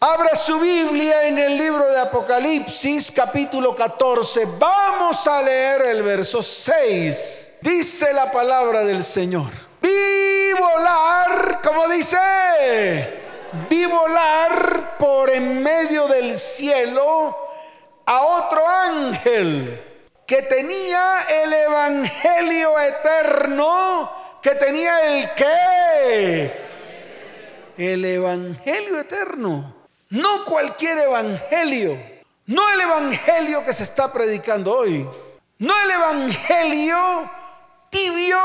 Abra su Biblia en el libro de Apocalipsis capítulo 14. Vamos a leer el verso 6. Dice la palabra del Señor. Vi volar, como dice, vi volar por en medio del cielo a otro ángel que tenía el evangelio eterno, que tenía el qué? El evangelio eterno. No cualquier evangelio. No el evangelio que se está predicando hoy. No el evangelio tibio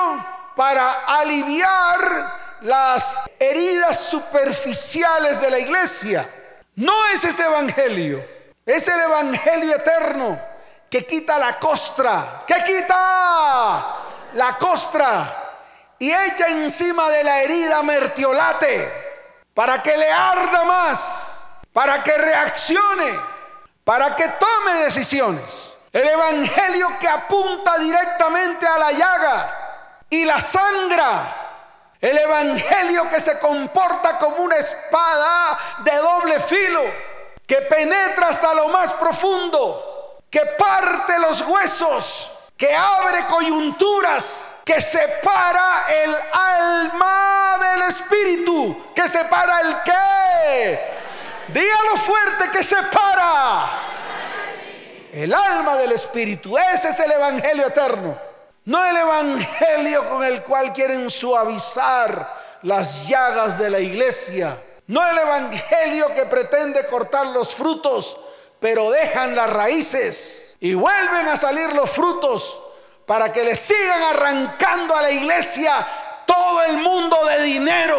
para aliviar las heridas superficiales de la iglesia. No es ese evangelio. Es el evangelio eterno que quita la costra. ¿Qué quita? La costra. Y echa encima de la herida mertiolate para que le arda más para que reaccione, para que tome decisiones. El Evangelio que apunta directamente a la llaga y la sangra. El Evangelio que se comporta como una espada de doble filo, que penetra hasta lo más profundo, que parte los huesos, que abre coyunturas, que separa el alma del espíritu, que separa el qué Dígalo fuerte que separa el alma del espíritu. Ese es el evangelio eterno. No el evangelio con el cual quieren suavizar las llagas de la iglesia. No el evangelio que pretende cortar los frutos, pero dejan las raíces y vuelven a salir los frutos para que le sigan arrancando a la iglesia todo el mundo de dinero.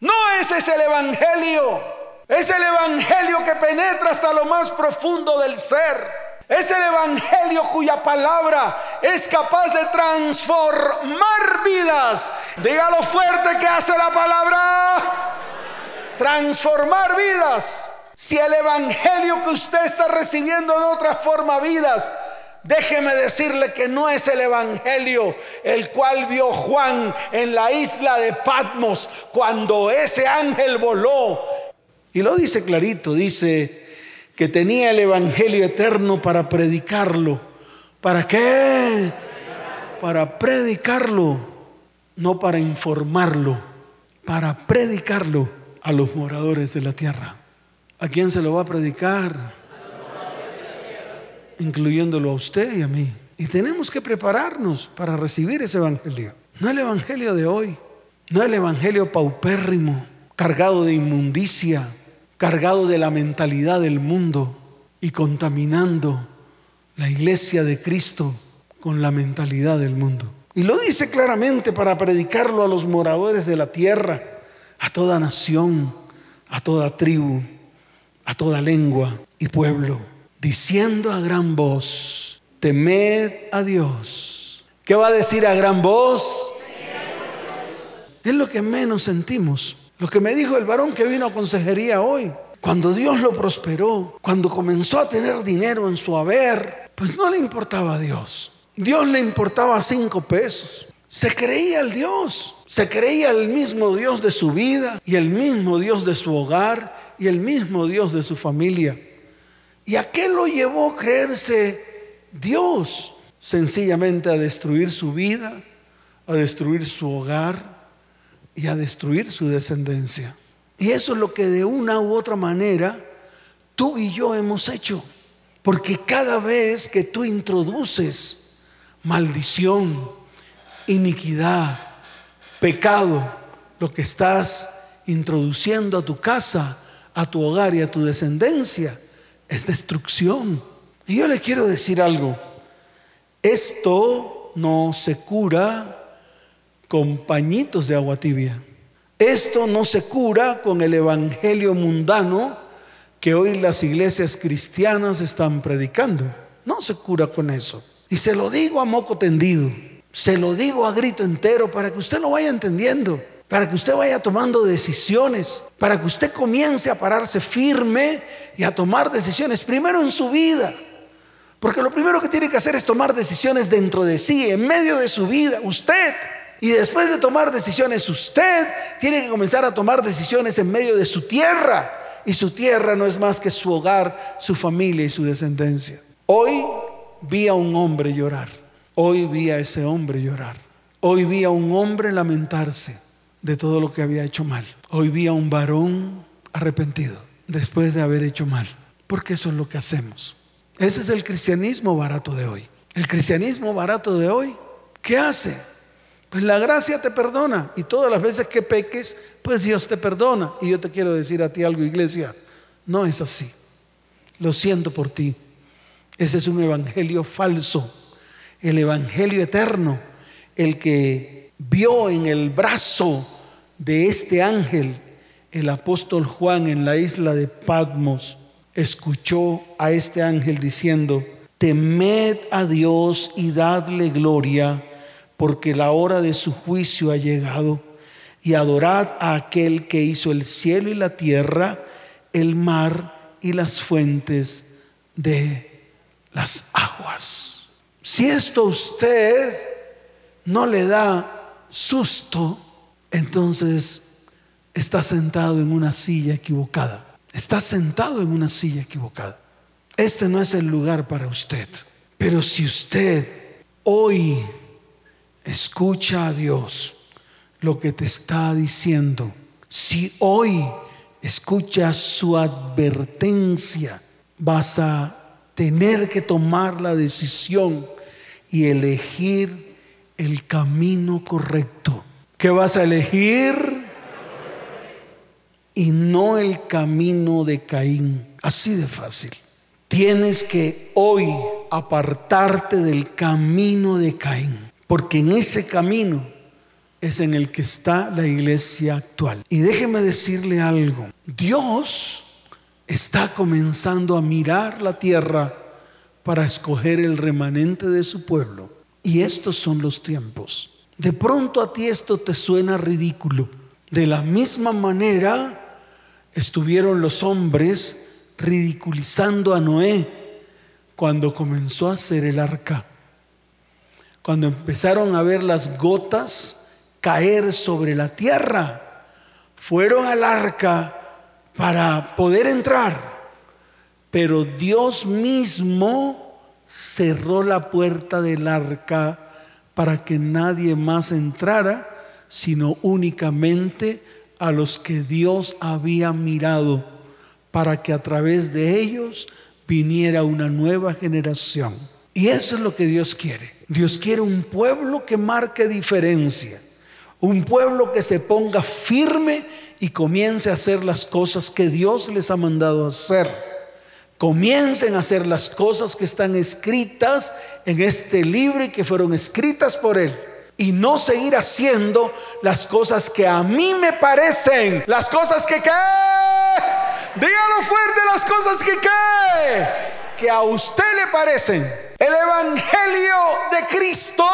No ese es el evangelio. Es el Evangelio que penetra hasta lo más profundo del ser. Es el Evangelio cuya palabra es capaz de transformar vidas. Dígalo fuerte que hace la palabra. Transformar vidas. Si el Evangelio que usted está recibiendo en otra forma vidas, déjeme decirle que no es el Evangelio el cual vio Juan en la isla de Patmos cuando ese ángel voló y lo dice clarito, dice que tenía el Evangelio eterno para predicarlo. ¿Para qué? Para predicarlo, no para informarlo, para predicarlo a los moradores de la tierra. ¿A quién se lo va a predicar? Incluyéndolo a usted y a mí. Y tenemos que prepararnos para recibir ese Evangelio. No el Evangelio de hoy, no el Evangelio paupérrimo, cargado de inmundicia, cargado de la mentalidad del mundo y contaminando la iglesia de Cristo con la mentalidad del mundo. Y lo dice claramente para predicarlo a los moradores de la tierra, a toda nación, a toda tribu, a toda lengua y pueblo, diciendo a gran voz, temed a Dios. ¿Qué va a decir a gran voz? Es lo que menos sentimos. Lo que me dijo el varón que vino a consejería hoy, cuando Dios lo prosperó, cuando comenzó a tener dinero en su haber, pues no le importaba a Dios. Dios le importaba cinco pesos. Se creía el Dios, se creía el mismo Dios de su vida y el mismo Dios de su hogar y el mismo Dios de su familia. ¿Y a qué lo llevó a creerse Dios? Sencillamente a destruir su vida, a destruir su hogar, y a destruir su descendencia. Y eso es lo que de una u otra manera tú y yo hemos hecho. Porque cada vez que tú introduces maldición, iniquidad, pecado, lo que estás introduciendo a tu casa, a tu hogar y a tu descendencia, es destrucción. Y yo le quiero decir algo, esto no se cura con pañitos de agua tibia. Esto no se cura con el evangelio mundano que hoy las iglesias cristianas están predicando. No se cura con eso. Y se lo digo a moco tendido. Se lo digo a grito entero para que usted lo vaya entendiendo, para que usted vaya tomando decisiones, para que usted comience a pararse firme y a tomar decisiones, primero en su vida. Porque lo primero que tiene que hacer es tomar decisiones dentro de sí, en medio de su vida, usted. Y después de tomar decisiones, usted tiene que comenzar a tomar decisiones en medio de su tierra y su tierra no es más que su hogar, su familia y su descendencia. Hoy vi a un hombre llorar, hoy vi a ese hombre llorar, hoy vi a un hombre lamentarse de todo lo que había hecho mal, hoy vi a un varón arrepentido después de haber hecho mal, porque eso es lo que hacemos. Ese es el cristianismo barato de hoy. El cristianismo barato de hoy, ¿qué hace? Pues la gracia te perdona y todas las veces que peques, pues Dios te perdona. Y yo te quiero decir a ti algo, iglesia, no es así. Lo siento por ti. Ese es un evangelio falso. El evangelio eterno, el que vio en el brazo de este ángel el apóstol Juan en la isla de Patmos, escuchó a este ángel diciendo, temed a Dios y dadle gloria porque la hora de su juicio ha llegado, y adorad a aquel que hizo el cielo y la tierra, el mar y las fuentes de las aguas. Si esto a usted no le da susto, entonces está sentado en una silla equivocada. Está sentado en una silla equivocada. Este no es el lugar para usted. Pero si usted hoy Escucha a Dios lo que te está diciendo. Si hoy escuchas su advertencia, vas a tener que tomar la decisión y elegir el camino correcto. ¿Qué vas a elegir? Y no el camino de Caín. Así de fácil. Tienes que hoy apartarte del camino de Caín porque en ese camino es en el que está la iglesia actual. Y déjeme decirle algo, Dios está comenzando a mirar la tierra para escoger el remanente de su pueblo. Y estos son los tiempos. De pronto a ti esto te suena ridículo. De la misma manera estuvieron los hombres ridiculizando a Noé cuando comenzó a hacer el arca cuando empezaron a ver las gotas caer sobre la tierra, fueron al arca para poder entrar, pero Dios mismo cerró la puerta del arca para que nadie más entrara, sino únicamente a los que Dios había mirado, para que a través de ellos viniera una nueva generación. Y eso es lo que Dios quiere. Dios quiere un pueblo que marque diferencia, un pueblo que se ponga firme y comience a hacer las cosas que Dios les ha mandado hacer. Comiencen a hacer las cosas que están escritas en este libro y que fueron escritas por Él. Y no seguir haciendo las cosas que a mí me parecen, las cosas que qué. Dígalo fuerte, las cosas que qué, que a usted le parecen. El Evangelio de Cristo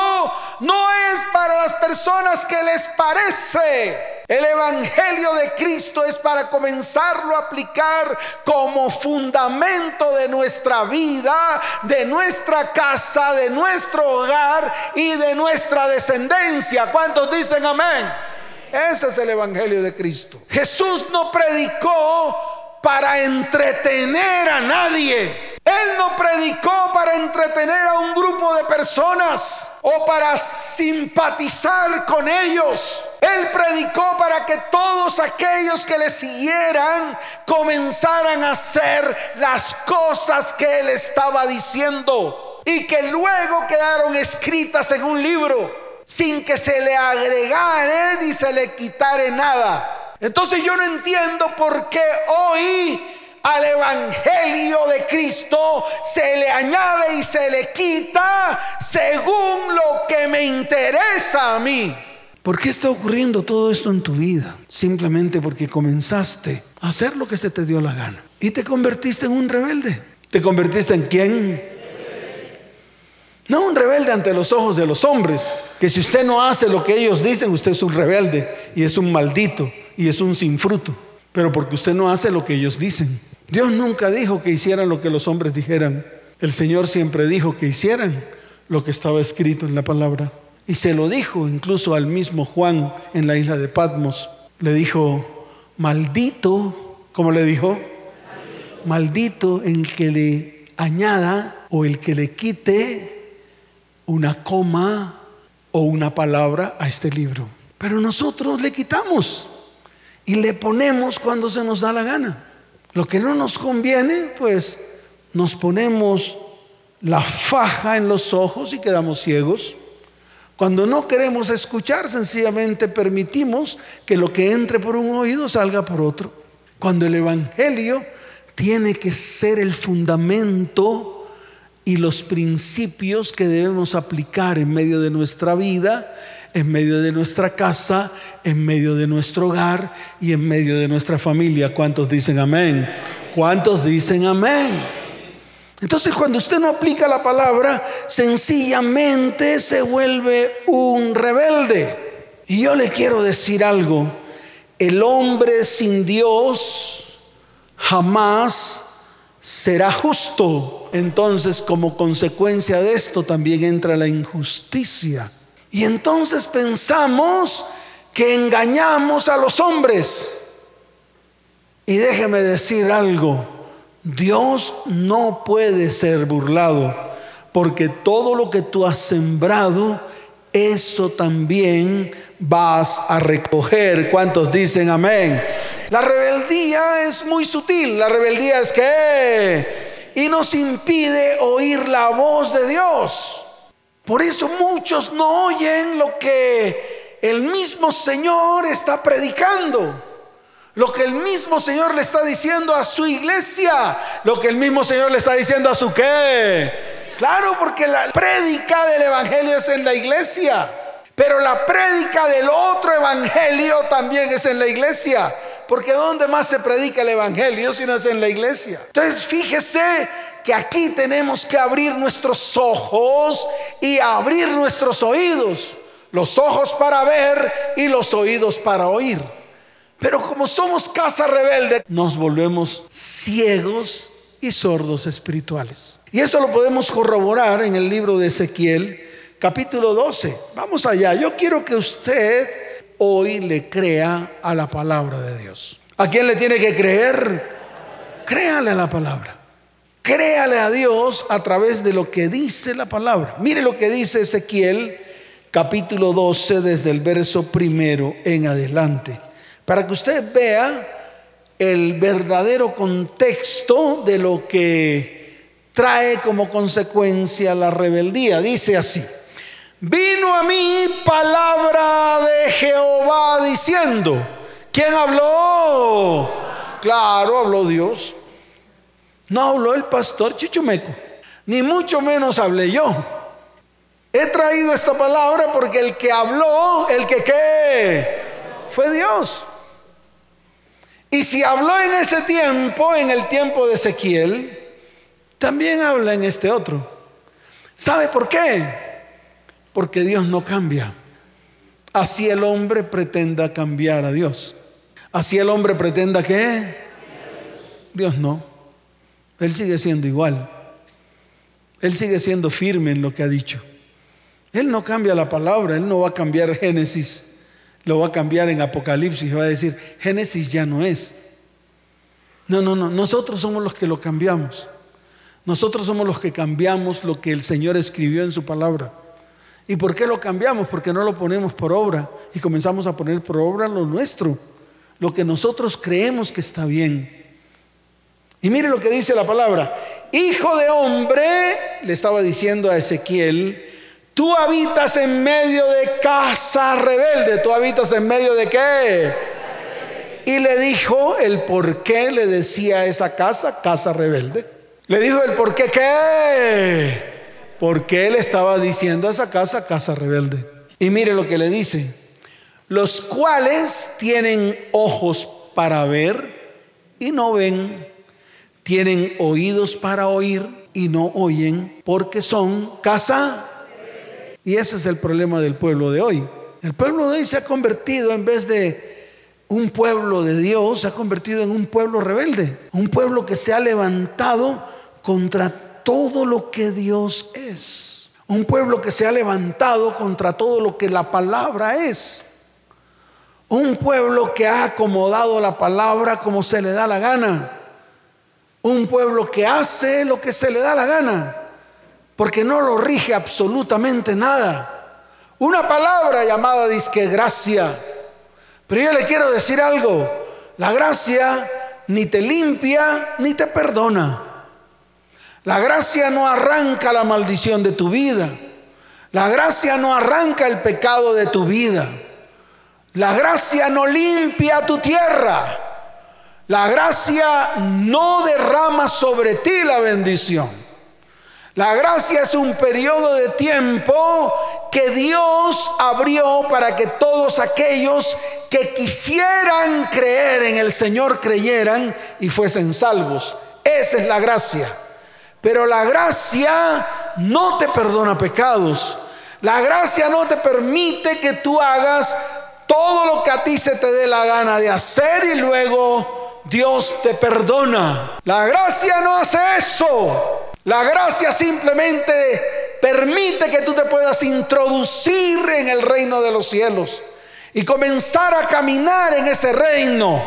no es para las personas que les parece. El Evangelio de Cristo es para comenzarlo a aplicar como fundamento de nuestra vida, de nuestra casa, de nuestro hogar y de nuestra descendencia. ¿Cuántos dicen amén? Ese es el Evangelio de Cristo. Jesús no predicó para entretener a nadie. Él no predicó para entretener a un grupo de personas o para simpatizar con ellos. Él predicó para que todos aquellos que le siguieran comenzaran a hacer las cosas que él estaba diciendo y que luego quedaron escritas en un libro sin que se le agregara ni se le quitara nada. Entonces yo no entiendo por qué hoy al Evangelio de Cristo se le añade y se le quita según lo que me interesa a mí. ¿Por qué está ocurriendo todo esto en tu vida? Simplemente porque comenzaste a hacer lo que se te dio la gana y te convertiste en un rebelde. ¿Te convertiste en quién? No un rebelde ante los ojos de los hombres, que si usted no hace lo que ellos dicen, usted es un rebelde y es un maldito y es un sin fruto, pero porque usted no hace lo que ellos dicen. Dios nunca dijo que hicieran lo que los hombres dijeran. El Señor siempre dijo que hicieran lo que estaba escrito en la palabra. Y se lo dijo incluso al mismo Juan en la isla de Patmos. Le dijo, maldito como le dijo, maldito el que le añada o el que le quite una coma o una palabra a este libro. Pero nosotros le quitamos y le ponemos cuando se nos da la gana. Lo que no nos conviene, pues nos ponemos la faja en los ojos y quedamos ciegos. Cuando no queremos escuchar, sencillamente permitimos que lo que entre por un oído salga por otro. Cuando el Evangelio tiene que ser el fundamento y los principios que debemos aplicar en medio de nuestra vida, en medio de nuestra casa, en medio de nuestro hogar y en medio de nuestra familia. ¿Cuántos dicen amén? ¿Cuántos dicen amén? Entonces cuando usted no aplica la palabra, sencillamente se vuelve un rebelde. Y yo le quiero decir algo, el hombre sin Dios jamás será justo. Entonces como consecuencia de esto también entra la injusticia. Y entonces pensamos que engañamos a los hombres. Y déjeme decir algo, Dios no puede ser burlado, porque todo lo que tú has sembrado, eso también vas a recoger. ¿Cuántos dicen amén? La rebeldía es muy sutil, la rebeldía es que y nos impide oír la voz de Dios. Por eso muchos no oyen lo que el mismo Señor está predicando. Lo que el mismo Señor le está diciendo a su iglesia. Lo que el mismo Señor le está diciendo a su qué. Claro, porque la prédica del Evangelio es en la iglesia. Pero la prédica del otro Evangelio también es en la iglesia. Porque ¿dónde más se predica el Evangelio si no es en la iglesia? Entonces fíjese que aquí tenemos que abrir nuestros ojos y abrir nuestros oídos. Los ojos para ver y los oídos para oír. Pero como somos casa rebelde, nos volvemos ciegos y sordos espirituales. Y eso lo podemos corroborar en el libro de Ezequiel, capítulo 12. Vamos allá. Yo quiero que usted hoy le crea a la palabra de Dios. ¿A quién le tiene que creer? Créale a la palabra. Créale a Dios a través de lo que dice la palabra. Mire lo que dice Ezequiel capítulo 12 desde el verso primero en adelante. Para que usted vea el verdadero contexto de lo que trae como consecuencia la rebeldía. Dice así, vino a mí palabra de Jehová diciendo, ¿quién habló? Claro, habló Dios. No habló el pastor Chichumeco, ni mucho menos hablé yo. He traído esta palabra porque el que habló, el que qué, fue Dios. Y si habló en ese tiempo, en el tiempo de Ezequiel, también habla en este otro. ¿Sabe por qué? Porque Dios no cambia. Así el hombre pretenda cambiar a Dios. Así el hombre pretenda que Dios no. Él sigue siendo igual. Él sigue siendo firme en lo que ha dicho. Él no cambia la palabra, Él no va a cambiar Génesis, lo va a cambiar en Apocalipsis, va a decir, Génesis ya no es. No, no, no, nosotros somos los que lo cambiamos. Nosotros somos los que cambiamos lo que el Señor escribió en su palabra. ¿Y por qué lo cambiamos? Porque no lo ponemos por obra y comenzamos a poner por obra lo nuestro, lo que nosotros creemos que está bien. Y mire lo que dice la palabra. Hijo de hombre, le estaba diciendo a Ezequiel, tú habitas en medio de casa rebelde. ¿Tú habitas en medio de qué? Y le dijo el por qué le decía esa casa, casa rebelde. Le dijo el por qué qué. Porque él estaba diciendo a esa casa, casa rebelde. Y mire lo que le dice. Los cuales tienen ojos para ver y no ven tienen oídos para oír y no oyen porque son casa. Y ese es el problema del pueblo de hoy. El pueblo de hoy se ha convertido en vez de un pueblo de Dios, se ha convertido en un pueblo rebelde, un pueblo que se ha levantado contra todo lo que Dios es, un pueblo que se ha levantado contra todo lo que la palabra es, Un pueblo que ha acomodado la palabra como se le da la gana. Un pueblo que hace lo que se le da la gana, porque no lo rige absolutamente nada. Una palabra llamada disque gracia. Pero yo le quiero decir algo, la gracia ni te limpia ni te perdona. La gracia no arranca la maldición de tu vida. La gracia no arranca el pecado de tu vida. La gracia no limpia tu tierra. La gracia no derrama sobre ti la bendición. La gracia es un periodo de tiempo que Dios abrió para que todos aquellos que quisieran creer en el Señor creyeran y fuesen salvos. Esa es la gracia. Pero la gracia no te perdona pecados. La gracia no te permite que tú hagas todo lo que a ti se te dé la gana de hacer y luego Dios te perdona. La gracia no hace eso. La gracia simplemente permite que tú te puedas introducir en el reino de los cielos y comenzar a caminar en ese reino.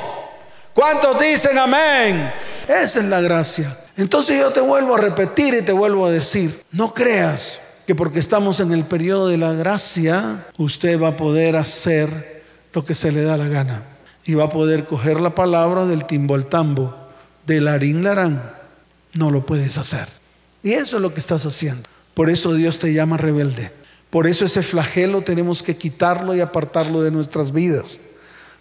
¿Cuántos dicen amén? Esa es la gracia. Entonces yo te vuelvo a repetir y te vuelvo a decir, no creas que porque estamos en el periodo de la gracia, usted va a poder hacer lo que se le da la gana. Y va a poder coger la palabra del timbo al tambo, del harín larán. No lo puedes hacer. Y eso es lo que estás haciendo. Por eso Dios te llama rebelde. Por eso ese flagelo tenemos que quitarlo y apartarlo de nuestras vidas.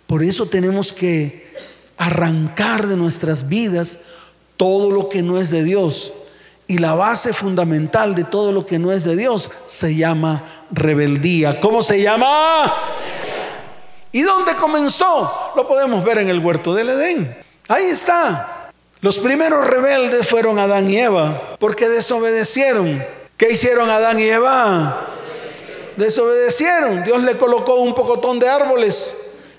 Por eso tenemos que arrancar de nuestras vidas todo lo que no es de Dios y la base fundamental de todo lo que no es de Dios se llama rebeldía. ¿Cómo se llama? ¿Y dónde comenzó? Lo podemos ver en el huerto del Edén. Ahí está. Los primeros rebeldes fueron Adán y Eva porque desobedecieron. ¿Qué hicieron Adán y Eva? Desobedecieron. Dios le colocó un pocotón de árboles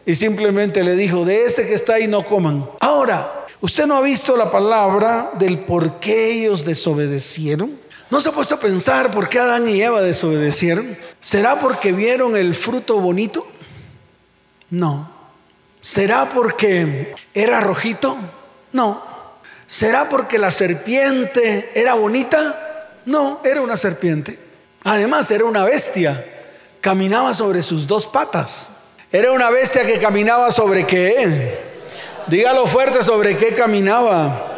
y simplemente le dijo, de ese que está ahí no coman. Ahora, ¿Usted no ha visto la palabra del por qué ellos desobedecieron? ¿No se ha puesto a pensar por qué Adán y Eva desobedecieron? ¿Será porque vieron el fruto bonito? No. ¿Será porque era rojito? No. ¿Será porque la serpiente era bonita? No, era una serpiente. Además, era una bestia. Caminaba sobre sus dos patas. Era una bestia que caminaba sobre qué? Dígalo fuerte sobre qué caminaba.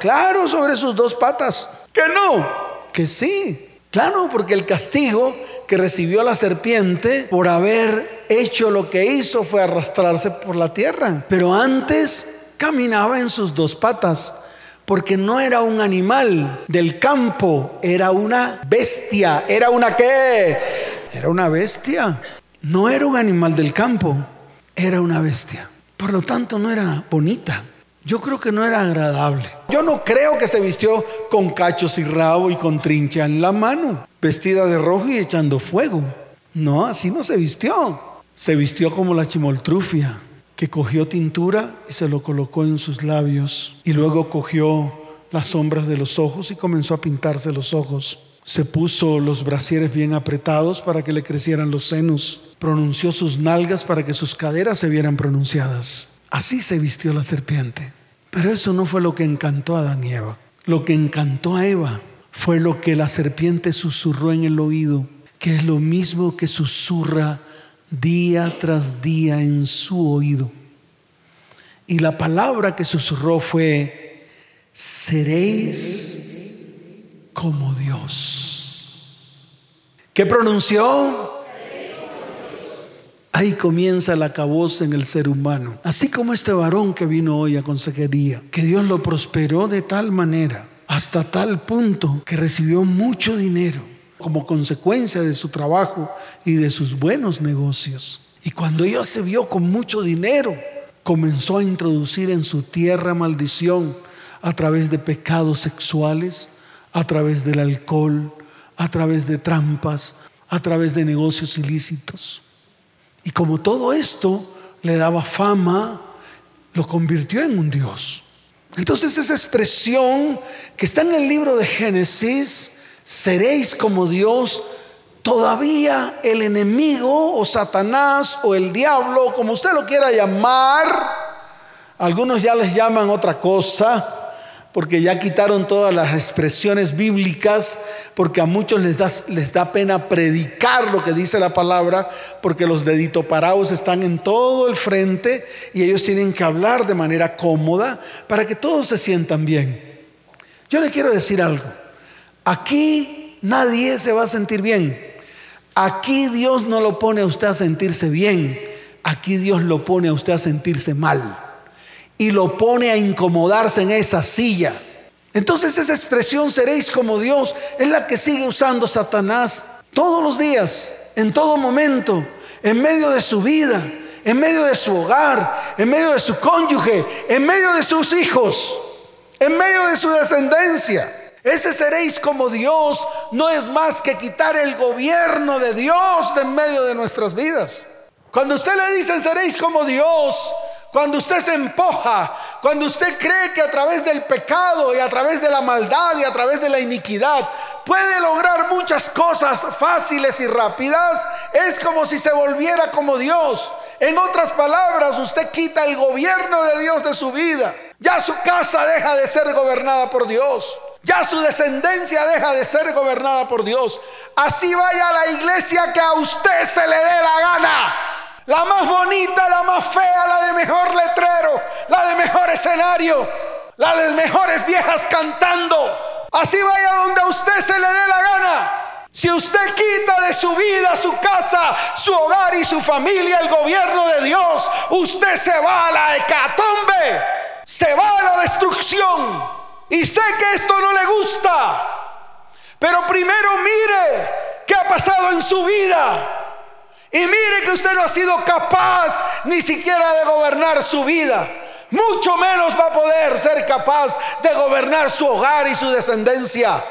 Claro, sobre sus dos patas. Que no, que sí. Claro, porque el castigo que recibió la serpiente por haber hecho lo que hizo fue arrastrarse por la tierra. Pero antes caminaba en sus dos patas, porque no era un animal del campo, era una bestia. ¿Era una qué? Era una bestia. No era un animal del campo, era una bestia. Por lo tanto, no era bonita. Yo creo que no era agradable. Yo no creo que se vistió con cachos y rabo y con trincha en la mano, vestida de rojo y echando fuego. No, así no se vistió. Se vistió como la chimoltrufia, que cogió tintura y se lo colocó en sus labios y luego cogió las sombras de los ojos y comenzó a pintarse los ojos. Se puso los brasieres bien apretados para que le crecieran los senos pronunció sus nalgas para que sus caderas se vieran pronunciadas. Así se vistió la serpiente. Pero eso no fue lo que encantó a Adán y Eva. Lo que encantó a Eva fue lo que la serpiente susurró en el oído, que es lo mismo que susurra día tras día en su oído. Y la palabra que susurró fue, seréis como Dios. ¿Qué pronunció? Ahí comienza la caboza en el ser humano. Así como este varón que vino hoy a consejería, que Dios lo prosperó de tal manera, hasta tal punto que recibió mucho dinero como consecuencia de su trabajo y de sus buenos negocios. Y cuando ella se vio con mucho dinero, comenzó a introducir en su tierra maldición a través de pecados sexuales, a través del alcohol, a través de trampas, a través de negocios ilícitos. Y como todo esto le daba fama, lo convirtió en un Dios. Entonces esa expresión que está en el libro de Génesis, seréis como Dios, todavía el enemigo o Satanás o el diablo, como usted lo quiera llamar, algunos ya les llaman otra cosa, porque ya quitaron todas las expresiones bíblicas, porque a muchos les da, les da pena predicar lo que dice la palabra, porque los deditos parados están en todo el frente y ellos tienen que hablar de manera cómoda para que todos se sientan bien. Yo le quiero decir algo, aquí nadie se va a sentir bien, aquí Dios no lo pone a usted a sentirse bien, aquí Dios lo pone a usted a sentirse mal y lo pone a incomodarse en esa silla. Entonces esa expresión seréis como Dios es la que sigue usando Satanás todos los días, en todo momento, en medio de su vida, en medio de su hogar, en medio de su cónyuge, en medio de sus hijos, en medio de su descendencia. Ese seréis como Dios no es más que quitar el gobierno de Dios de en medio de nuestras vidas. Cuando usted le dicen seréis como Dios, cuando usted se empoja, cuando usted cree que a través del pecado y a través de la maldad y a través de la iniquidad puede lograr muchas cosas fáciles y rápidas, es como si se volviera como Dios. En otras palabras, usted quita el gobierno de Dios de su vida. Ya su casa deja de ser gobernada por Dios. Ya su descendencia deja de ser gobernada por Dios. Así vaya a la iglesia que a usted se le dé la gana. La más bonita, la más fea, la de mejor letrero, la de mejor escenario, la de mejores viejas cantando. Así vaya donde a usted se le dé la gana. Si usted quita de su vida, su casa, su hogar y su familia el gobierno de Dios, usted se va a la hecatombe, se va a la destrucción. Y sé que esto no le gusta, pero primero mire qué ha pasado en su vida. Y mire que usted no ha sido capaz ni siquiera de gobernar su vida. Mucho menos va a poder ser capaz de gobernar su hogar y su descendencia.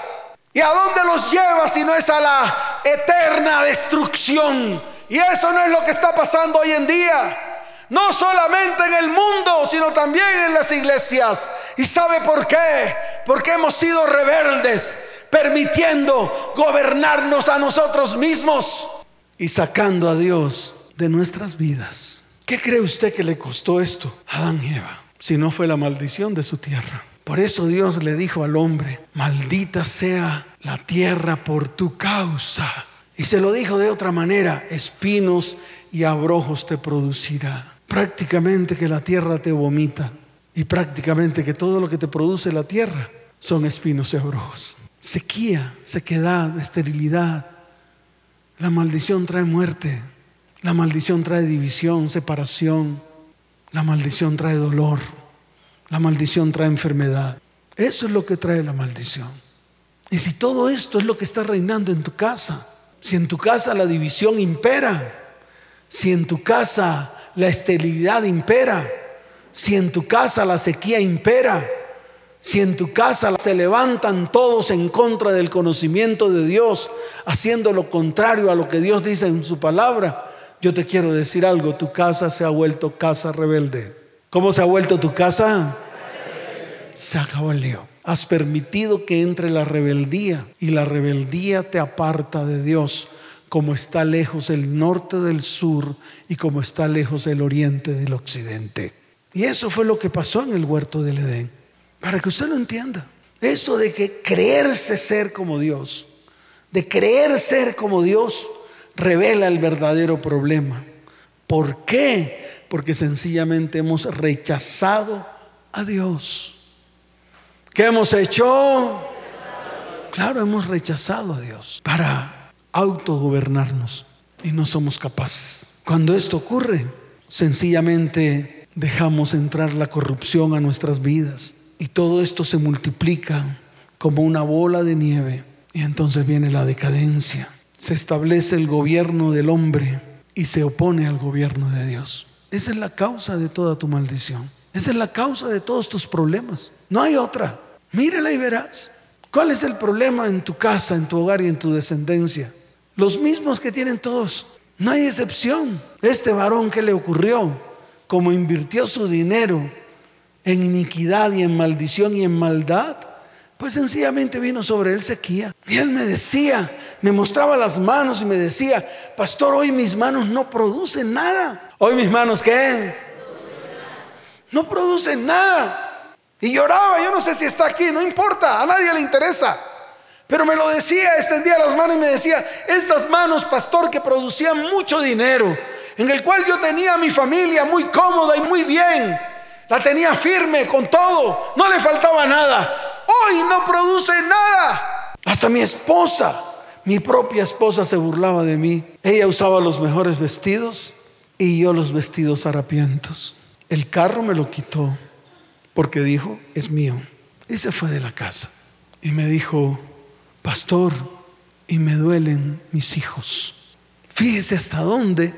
¿Y a dónde los lleva si no es a la eterna destrucción? Y eso no es lo que está pasando hoy en día. No solamente en el mundo, sino también en las iglesias. ¿Y sabe por qué? Porque hemos sido rebeldes, permitiendo gobernarnos a nosotros mismos y sacando a Dios de nuestras vidas. ¿Qué cree usted que le costó esto a Adán y Eva? Si no fue la maldición de su tierra. Por eso Dios le dijo al hombre, maldita sea la tierra por tu causa. Y se lo dijo de otra manera, espinos y abrojos te producirá. Prácticamente que la tierra te vomita y prácticamente que todo lo que te produce la tierra son espinos y abrojos. Sequía, sequedad, esterilidad, la maldición trae muerte, la maldición trae división, separación, la maldición trae dolor, la maldición trae enfermedad. Eso es lo que trae la maldición. Y si todo esto es lo que está reinando en tu casa, si en tu casa la división impera, si en tu casa la esterilidad impera, si en tu casa la sequía impera, si en tu casa se levantan todos en contra del conocimiento de Dios, haciendo lo contrario a lo que Dios dice en su palabra, yo te quiero decir algo, tu casa se ha vuelto casa rebelde. ¿Cómo se ha vuelto tu casa? Se acabó el lío. Has permitido que entre la rebeldía y la rebeldía te aparta de Dios, como está lejos el norte del sur y como está lejos el oriente del occidente. Y eso fue lo que pasó en el huerto del Edén. Para que usted lo entienda. Eso de que creerse ser como Dios, de creer ser como Dios, revela el verdadero problema. ¿Por qué? Porque sencillamente hemos rechazado a Dios. ¿Qué hemos hecho? Claro, hemos rechazado a Dios para autogobernarnos y no somos capaces. Cuando esto ocurre, sencillamente dejamos entrar la corrupción a nuestras vidas y todo esto se multiplica como una bola de nieve. Y entonces viene la decadencia. Se establece el gobierno del hombre y se opone al gobierno de Dios. Esa es la causa de toda tu maldición. Esa es la causa de todos tus problemas. No hay otra. Mírala y verás. ¿Cuál es el problema en tu casa, en tu hogar y en tu descendencia? Los mismos que tienen todos. No hay excepción. Este varón que le ocurrió, como invirtió su dinero en iniquidad y en maldición y en maldad, Pues sencillamente vino sobre él sequía. Y él me decía, me mostraba las manos y me decía, pastor, hoy mis manos no producen nada. Hoy mis manos, ¿qué? No producen nada. Y lloraba, yo no sé si está aquí, no importa, a nadie le interesa. Pero me lo decía, extendía las manos y me decía, estas manos, pastor, que producían mucho dinero, en el cual yo tenía a mi familia muy cómoda y muy bien, la tenía firme con todo, no le faltaba nada. Hoy no produce nada. Hasta mi esposa, mi propia esposa se burlaba de mí. Ella usaba los mejores vestidos y yo los vestidos harapientos. El carro me lo quitó porque dijo, es mío. Y se fue de la casa. Y me dijo, pastor, y me duelen mis hijos. Fíjese hasta dónde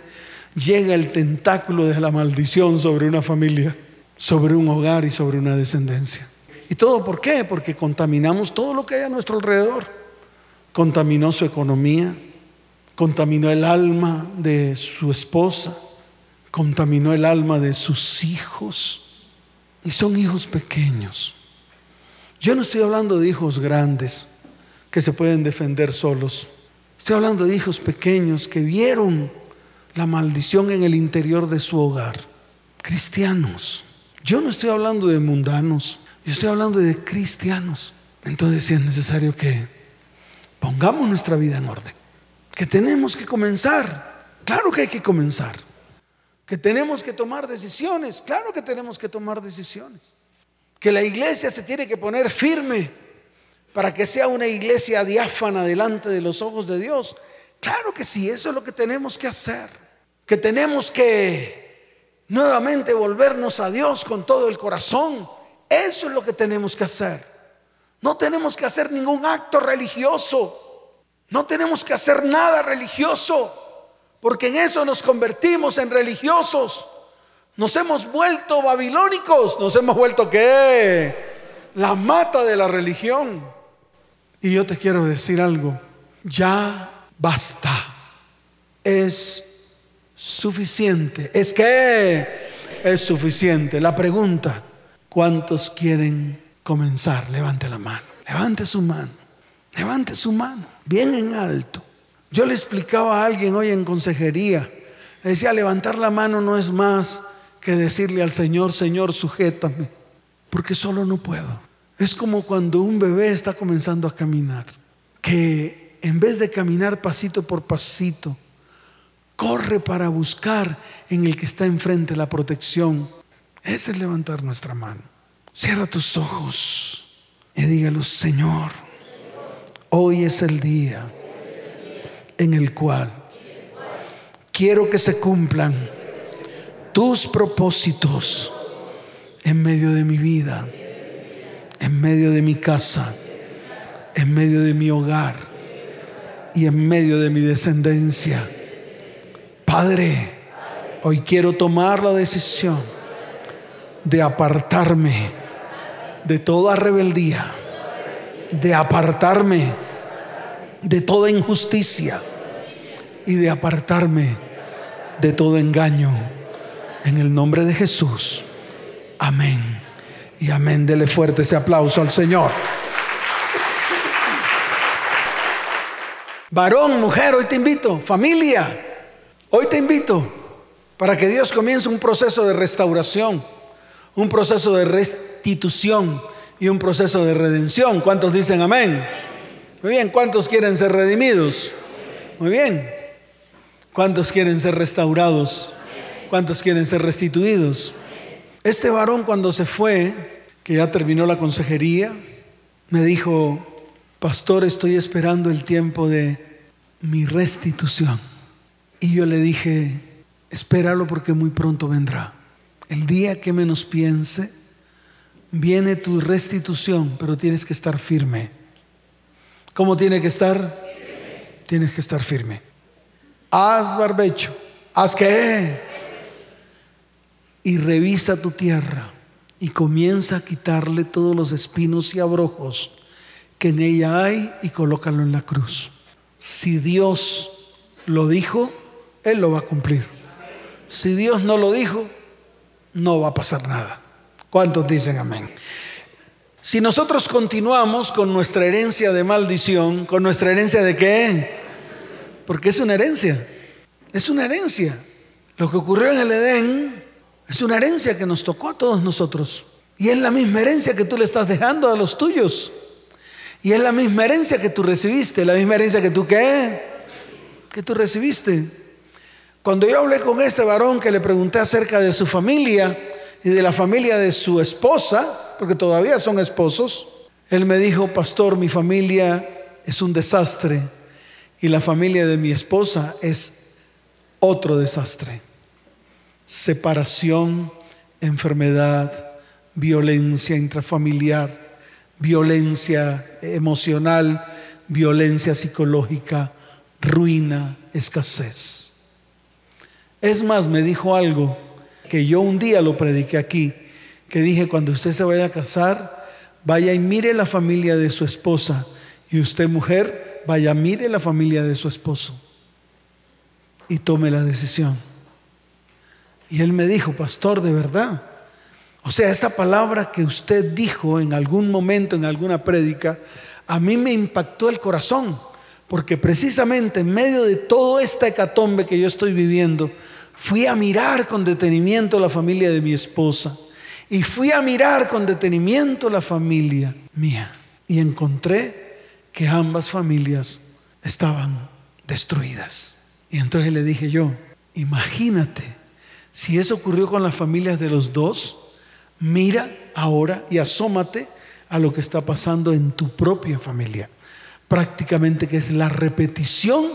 llega el tentáculo de la maldición sobre una familia, sobre un hogar y sobre una descendencia. ¿Y todo por qué? Porque contaminamos todo lo que hay a nuestro alrededor. Contaminó su economía, contaminó el alma de su esposa, contaminó el alma de sus hijos. Y son hijos pequeños. Yo no estoy hablando de hijos grandes que se pueden defender solos. Estoy hablando de hijos pequeños que vieron la maldición en el interior de su hogar. Cristianos. Yo no estoy hablando de mundanos, yo estoy hablando de cristianos. Entonces si es necesario que pongamos nuestra vida en orden. Que tenemos que comenzar. Claro que hay que comenzar. Que tenemos que tomar decisiones. Claro que tenemos que tomar decisiones. Que la iglesia se tiene que poner firme para que sea una iglesia diáfana delante de los ojos de Dios. Claro que sí, eso es lo que tenemos que hacer. Que tenemos que nuevamente volvernos a Dios con todo el corazón. Eso es lo que tenemos que hacer. No tenemos que hacer ningún acto religioso. No tenemos que hacer nada religioso. Porque en eso nos convertimos en religiosos. Nos hemos vuelto babilónicos. Nos hemos vuelto qué? La mata de la religión. Y yo te quiero decir algo. Ya basta. Es suficiente. Es que es suficiente. La pregunta, ¿cuántos quieren comenzar? Levante la mano. Levante su mano. Levante su mano. Bien en alto. Yo le explicaba a alguien hoy en consejería, le decía, levantar la mano no es más que decirle al Señor, Señor, sujétame, porque solo no puedo. Es como cuando un bebé está comenzando a caminar, que en vez de caminar pasito por pasito, corre para buscar en el que está enfrente la protección. Ese es levantar nuestra mano. Cierra tus ojos y dígalo, Señor, hoy es el día en el cual quiero que se cumplan tus propósitos en medio de mi vida, en medio de mi casa, en medio de mi hogar y en medio de mi descendencia. Padre, hoy quiero tomar la decisión de apartarme de toda rebeldía, de apartarme de toda injusticia y de apartarme de todo engaño. En el nombre de Jesús. Amén. Y amén. Dele fuerte ese aplauso al Señor. Varón, mujer, hoy te invito. Familia, hoy te invito para que Dios comience un proceso de restauración, un proceso de restitución y un proceso de redención. ¿Cuántos dicen amén? Muy bien, ¿cuántos quieren ser redimidos? Muy bien. ¿Cuántos quieren ser restaurados? ¿Cuántos quieren ser restituidos? Este varón cuando se fue, que ya terminó la consejería, me dijo, pastor, estoy esperando el tiempo de mi restitución. Y yo le dije, espéralo porque muy pronto vendrá. El día que menos piense, viene tu restitución, pero tienes que estar firme. ¿Cómo tiene que estar? Tienes que estar firme. Haz barbecho. Haz que. Y revisa tu tierra y comienza a quitarle todos los espinos y abrojos que en ella hay y colócalo en la cruz. Si Dios lo dijo, Él lo va a cumplir. Si Dios no lo dijo, no va a pasar nada. ¿Cuántos dicen amén? Si nosotros continuamos con nuestra herencia de maldición, ¿con nuestra herencia de qué? Porque es una herencia. Es una herencia. Lo que ocurrió en el Edén es una herencia que nos tocó a todos nosotros. Y es la misma herencia que tú le estás dejando a los tuyos. Y es la misma herencia que tú recibiste, la misma herencia que tú qué? Que tú recibiste. Cuando yo hablé con este varón que le pregunté acerca de su familia y de la familia de su esposa, porque todavía son esposos, él me dijo, pastor, mi familia es un desastre y la familia de mi esposa es otro desastre. Separación, enfermedad, violencia intrafamiliar, violencia emocional, violencia psicológica, ruina, escasez. Es más, me dijo algo que yo un día lo prediqué aquí, que dije, cuando usted se vaya a casar, vaya y mire la familia de su esposa, y usted mujer, vaya, mire la familia de su esposo y tome la decisión. Y él me dijo, pastor, de verdad. O sea, esa palabra que usted dijo en algún momento, en alguna prédica, a mí me impactó el corazón, porque precisamente en medio de todo esta hecatombe que yo estoy viviendo, fui a mirar con detenimiento la familia de mi esposa y fui a mirar con detenimiento la familia mía y encontré que ambas familias estaban destruidas. Y entonces le dije yo, imagínate, si eso ocurrió con las familias de los dos, mira ahora y asómate a lo que está pasando en tu propia familia. Prácticamente que es la repetición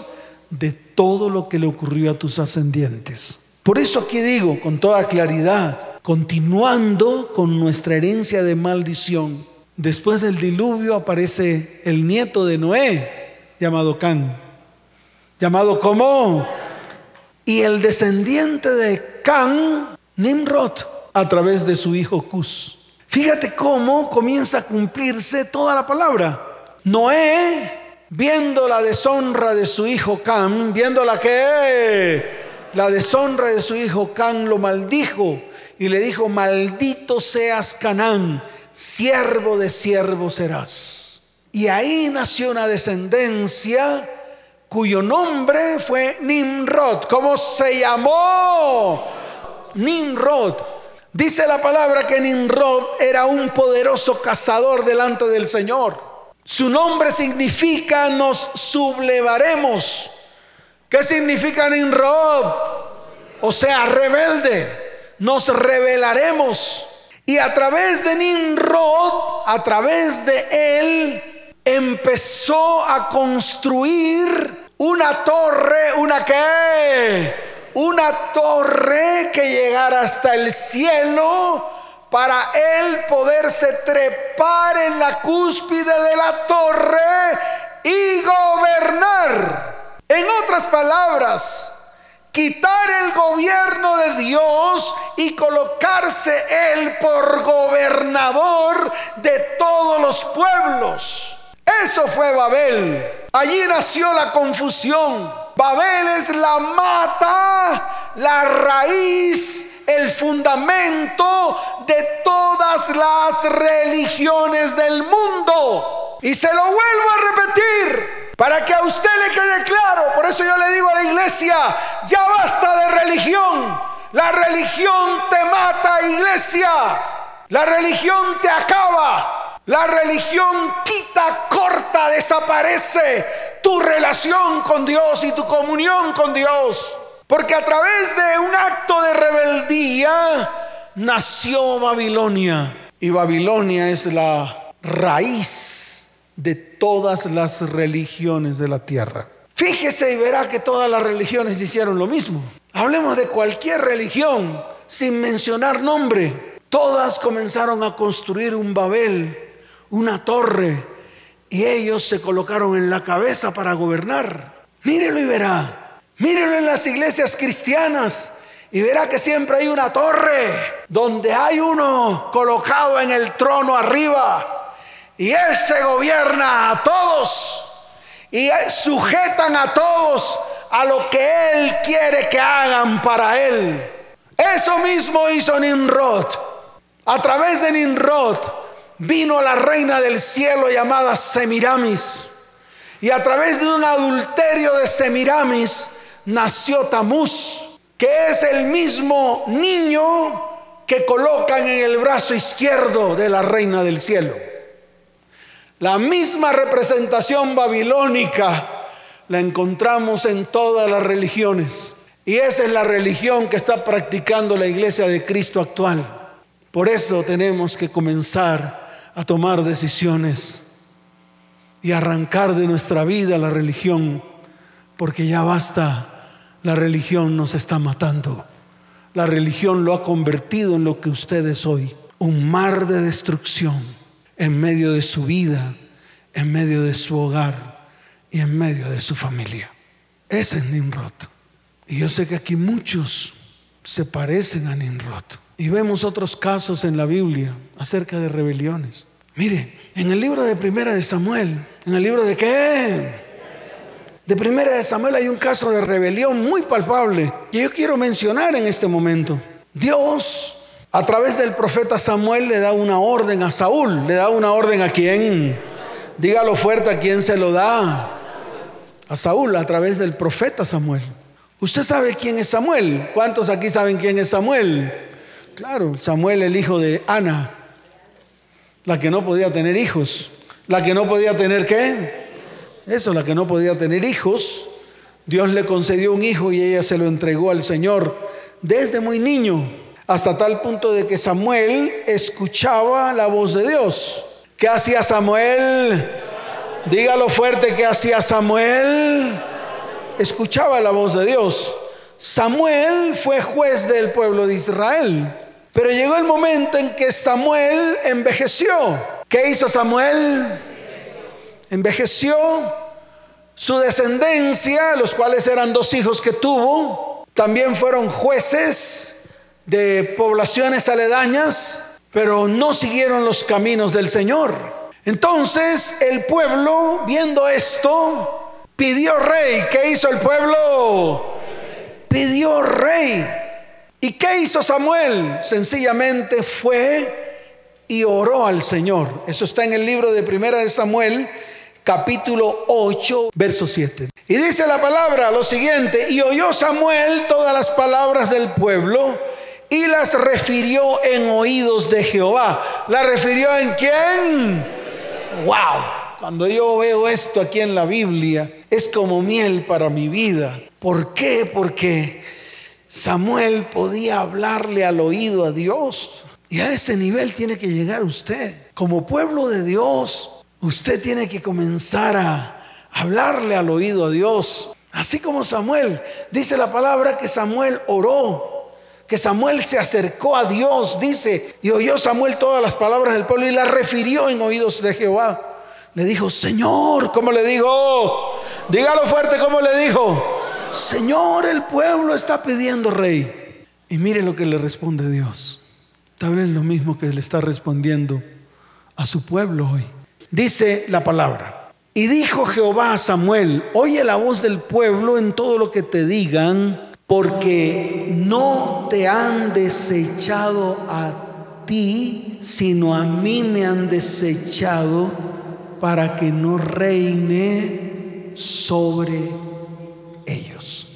de todo lo que le ocurrió a tus ascendientes. Por eso aquí digo con toda claridad, continuando con nuestra herencia de maldición, después del diluvio aparece el nieto de Noé, llamado Can, llamado como, y el descendiente de Can, Nimrod, a través de su hijo Cus. Fíjate cómo comienza a cumplirse toda la palabra. Noé viendo la deshonra de su hijo Cam, viendo la que la deshonra de su hijo Can lo maldijo y le dijo, maldito seas Canán, siervo de siervo serás. Y ahí nació una descendencia cuyo nombre fue Nimrod. ¿Cómo se llamó? Nimrod. Dice la palabra que Nimrod era un poderoso cazador delante del Señor. Su nombre significa nos sublevaremos. ¿Qué significa Nimrod? O sea, rebelde. Nos rebelaremos. Y a través de Nimrod, a través de él, empezó a construir una torre, una qué? Una torre que llegara hasta el cielo para él poderse trepar en la cúspide de la torre y gobernar. En otras palabras, quitar el gobierno de Dios y colocarse él por gobernador de todos los pueblos. Eso fue Babel. Allí nació la confusión. Babel es la mata, la raíz el fundamento de todas las religiones del mundo. Y se lo vuelvo a repetir para que a usted le quede claro. Por eso yo le digo a la iglesia, ya basta de religión. La religión te mata, iglesia. La religión te acaba. La religión quita, corta, desaparece tu relación con Dios y tu comunión con Dios. Porque a través de un acto de rebeldía nació Babilonia. Y Babilonia es la raíz de todas las religiones de la tierra. Fíjese y verá que todas las religiones hicieron lo mismo. Hablemos de cualquier religión sin mencionar nombre. Todas comenzaron a construir un Babel, una torre, y ellos se colocaron en la cabeza para gobernar. Mírelo y verá. Mírenlo en las iglesias cristianas y verá que siempre hay una torre donde hay uno colocado en el trono arriba y ese gobierna a todos y sujetan a todos a lo que él quiere que hagan para él. Eso mismo hizo Nimrod. A través de Nimrod vino la reina del cielo llamada Semiramis. Y a través de un adulterio de Semiramis nació Tamuz, que es el mismo niño que colocan en el brazo izquierdo de la reina del cielo. La misma representación babilónica la encontramos en todas las religiones. Y esa es la religión que está practicando la iglesia de Cristo actual. Por eso tenemos que comenzar a tomar decisiones y arrancar de nuestra vida la religión, porque ya basta, la religión nos está matando. La religión lo ha convertido en lo que usted es hoy, un mar de destrucción en medio de su vida, en medio de su hogar y en medio de su familia. Ese es Nimrod. Y yo sé que aquí muchos se parecen a Nimrod. Y vemos otros casos en la Biblia acerca de rebeliones. Mire, en el libro de Primera de Samuel, en el libro de qué? De Primera de Samuel hay un caso de rebelión muy palpable que yo quiero mencionar en este momento. Dios, a través del profeta Samuel, le da una orden a Saúl. ¿Le da una orden a quién? Dígalo fuerte, ¿a quién se lo da? A Saúl, a través del profeta Samuel. ¿Usted sabe quién es Samuel? ¿Cuántos aquí saben quién es Samuel? Claro, Samuel, el hijo de Ana, la que no podía tener hijos. ¿La que no podía tener qué? Eso, la que no podía tener hijos, Dios le concedió un hijo y ella se lo entregó al Señor desde muy niño, hasta tal punto de que Samuel escuchaba la voz de Dios. ¿Qué hacía Samuel? Dígalo fuerte, ¿qué hacía Samuel? Escuchaba la voz de Dios. Samuel fue juez del pueblo de Israel, pero llegó el momento en que Samuel envejeció. ¿Qué hizo Samuel? Envejeció, su descendencia, los cuales eran dos hijos que tuvo, también fueron jueces de poblaciones aledañas, pero no siguieron los caminos del Señor. Entonces el pueblo, viendo esto, pidió rey. ¿Qué hizo el pueblo? Pidió rey. ¿Y qué hizo Samuel? Sencillamente fue y oró al Señor. Eso está en el libro de Primera de Samuel, capítulo 8, verso 7. Y dice la palabra lo siguiente, y oyó Samuel todas las palabras del pueblo y las refirió en oídos de Jehová. ¿La refirió en quién? ¡Wow! Cuando yo veo esto aquí en la Biblia, es como miel para mi vida. ¿Por qué? Porque Samuel podía hablarle al oído a Dios. Y a ese nivel tiene que llegar usted. Como pueblo de Dios, Usted tiene que comenzar a hablarle al oído a Dios. Así como Samuel, dice la palabra que Samuel oró, que Samuel se acercó a Dios, dice, y oyó Samuel todas las palabras del pueblo y las refirió en oídos de Jehová. Le dijo, Señor, ¿cómo le dijo? Dígalo fuerte, ¿cómo le dijo? Señor, el pueblo está pidiendo rey. Y mire lo que le responde Dios. Tal vez lo mismo que le está respondiendo a su pueblo hoy dice la palabra. Y dijo Jehová a Samuel, oye la voz del pueblo en todo lo que te digan, porque no te han desechado a ti, sino a mí me han desechado para que no reine sobre ellos.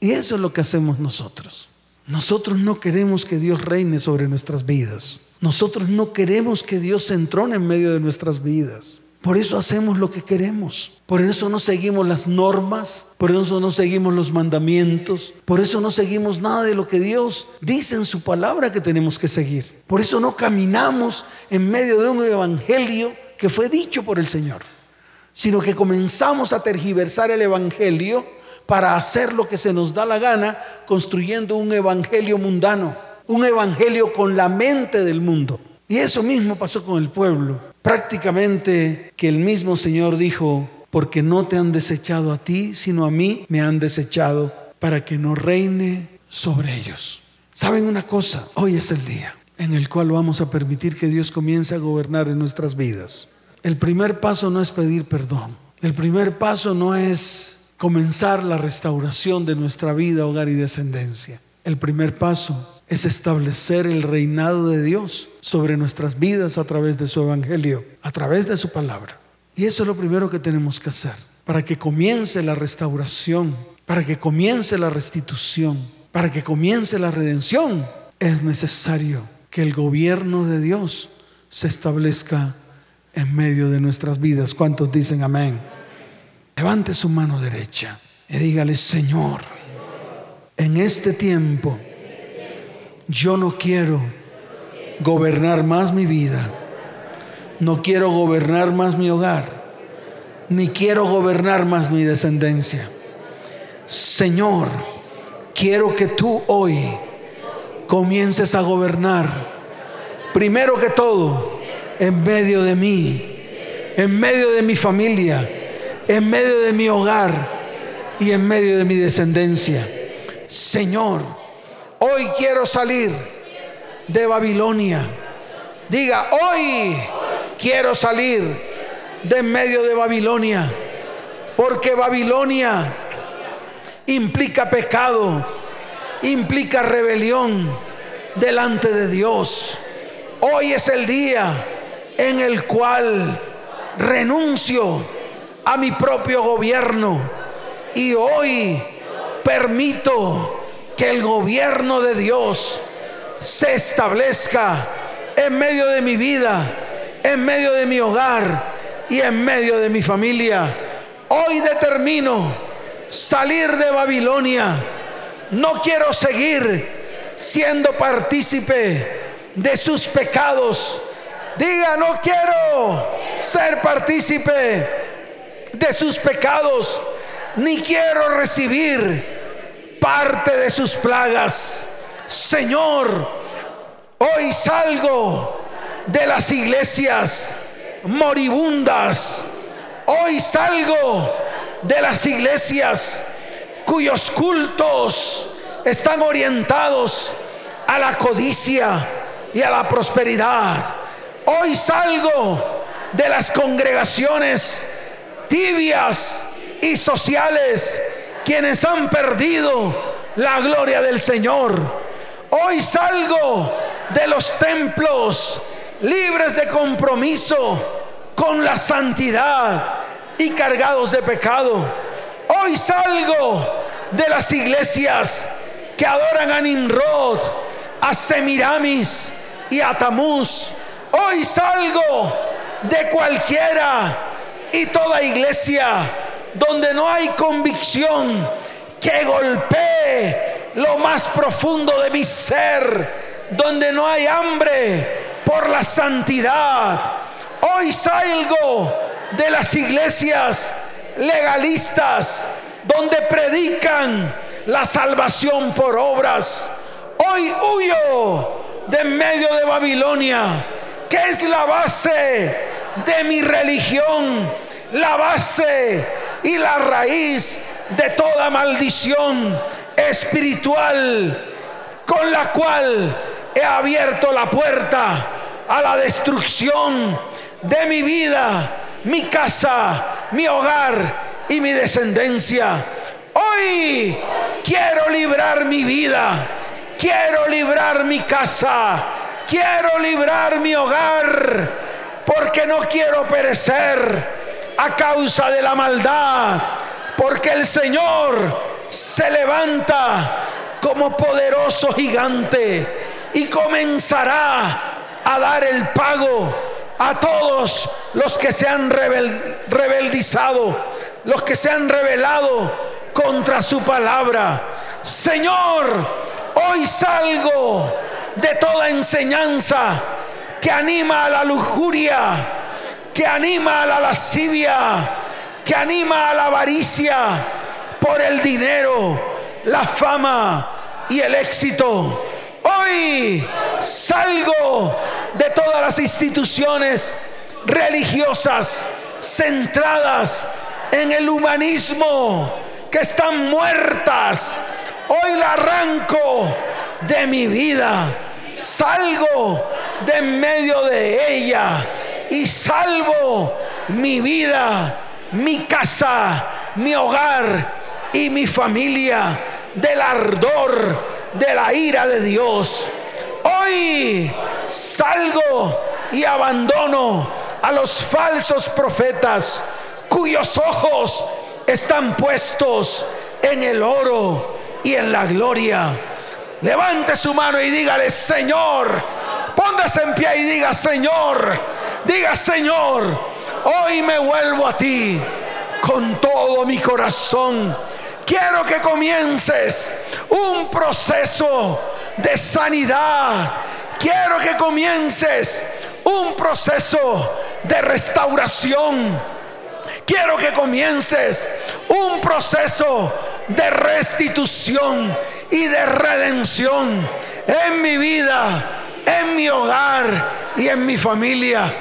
Y eso es lo que hacemos nosotros. Nosotros no queremos que Dios reine sobre nuestras vidas. Nosotros no queremos que Dios se entrone en medio de nuestras vidas. Por eso hacemos lo que queremos. Por eso no seguimos las normas, por eso no seguimos los mandamientos, por eso no seguimos nada de lo que Dios dice en su palabra que tenemos que seguir. Por eso no caminamos en medio de un evangelio que fue dicho por el Señor, sino que comenzamos a tergiversar el evangelio para hacer lo que se nos da la gana, construyendo un evangelio mundano un evangelio con la mente del mundo. Y eso mismo pasó con el pueblo. Prácticamente que el mismo Señor dijo, porque no te han desechado a ti, sino a mí me han desechado para que no reine sobre ellos. ¿Saben una cosa? Hoy es el día en el cual vamos a permitir que Dios comience a gobernar en nuestras vidas. El primer paso no es pedir perdón. El primer paso no es comenzar la restauración de nuestra vida, hogar y descendencia. El primer paso es establecer el reinado de Dios sobre nuestras vidas a través de su evangelio, a través de su palabra. Y eso es lo primero que tenemos que hacer para que comience la restauración, para que comience la restitución, para que comience la redención. Es necesario que el gobierno de Dios se establezca en medio de nuestras vidas. ¿Cuántos dicen amén? Levante su mano derecha y dígale, Señor, en este tiempo yo no quiero gobernar más mi vida, no quiero gobernar más mi hogar, ni quiero gobernar más mi descendencia. Señor, quiero que tú hoy comiences a gobernar, primero que todo, en medio de mí, en medio de mi familia, en medio de mi hogar y en medio de mi descendencia. Señor, hoy quiero salir de Babilonia. Diga, hoy quiero salir de en medio de Babilonia. Porque Babilonia implica pecado, implica rebelión delante de Dios. Hoy es el día en el cual renuncio a mi propio gobierno y hoy permito que el gobierno de Dios se establezca en medio de mi vida, en medio de mi hogar y en medio de mi familia. Hoy determino salir de Babilonia. No quiero seguir siendo partícipe de sus pecados. Diga, no quiero ser partícipe de sus pecados, ni quiero recibir parte de sus plagas. Señor, hoy salgo de las iglesias moribundas. Hoy salgo de las iglesias cuyos cultos están orientados a la codicia y a la prosperidad. Hoy salgo de las congregaciones tibias y sociales, quienes han perdido la gloria del Señor. Hoy salgo de los templos libres de compromiso con la santidad y cargados de pecado. Hoy salgo de las iglesias que adoran a Nimrod, a Semiramis y a Tamuz. Hoy salgo de cualquiera y toda iglesia donde no hay convicción que golpee lo más profundo de mi ser, donde no hay hambre por la santidad. Hoy salgo de las iglesias legalistas donde predican la salvación por obras. Hoy huyo de medio de Babilonia, que es la base de mi religión, la base y la raíz de toda maldición espiritual con la cual he abierto la puerta a la destrucción de mi vida, mi casa, mi hogar y mi descendencia. Hoy quiero librar mi vida, quiero librar mi casa, quiero librar mi hogar, porque no quiero perecer a causa de la maldad, porque el Señor se levanta como poderoso gigante y comenzará a dar el pago a todos los que se han rebeldizado, los que se han rebelado contra su palabra. Señor, hoy salgo de toda enseñanza que anima a la lujuria, que anima a la lascivia, que anima a la avaricia por el dinero, la fama y el éxito. Hoy salgo de todas las instituciones religiosas centradas en el humanismo que están muertas. Hoy la arranco de mi vida. Salgo de en medio de ella y salvo mi vida, mi casa, mi hogar y mi familia del ardor de la ira de Dios. Hoy salgo y abandono a los falsos profetas cuyos ojos están puestos en el oro y en la gloria. Levante su mano y dígale, Señor, póngase en pie y diga, Señor, diga, Señor, hoy me vuelvo a ti con todo mi corazón. Quiero que comiences un proceso de sanidad. Quiero que comiences un proceso de restauración. Quiero que comiences un proceso de restitución y de redención en mi vida, en mi hogar y en mi familia.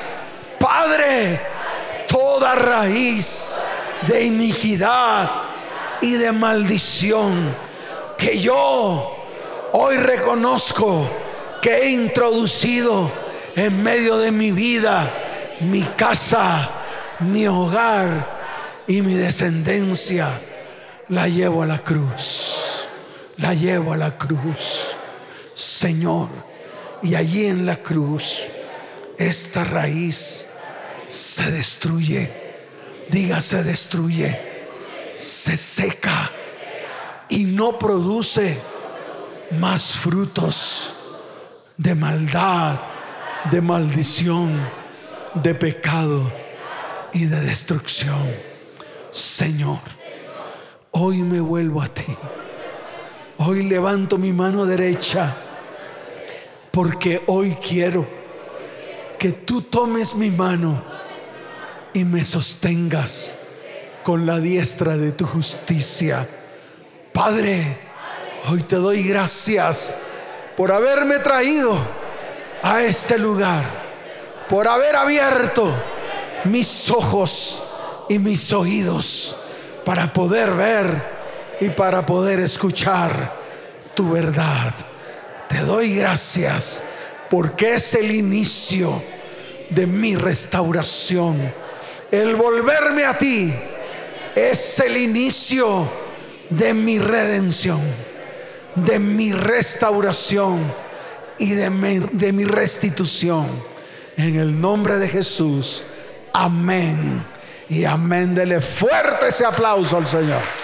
Padre, toda raíz de iniquidad y de maldición que yo hoy reconozco que he introducido en medio de mi vida, mi casa, mi hogar y mi descendencia, la llevo a la cruz, la llevo a la cruz, Señor. Y allí en la cruz, esta raíz se destruye, diga se destruye, se seca y no produce más frutos de maldad, de maldición, de pecado y de destrucción. Señor, hoy me vuelvo a ti. Hoy levanto mi mano derecha porque hoy quiero que tú tomes mi mano y me sostengas con la diestra de tu justicia. Padre, hoy te doy gracias por haberme traído a este lugar, por haber abierto mis ojos y mis oídos para poder ver y para poder escuchar tu verdad. Te doy gracias porque es el inicio de mi restauración. El volverme a ti es el inicio de mi redención, de mi restauración y de mi, restitución. En el nombre de Jesús. Amén. Y amén. Dele fuerte ese aplauso al Señor.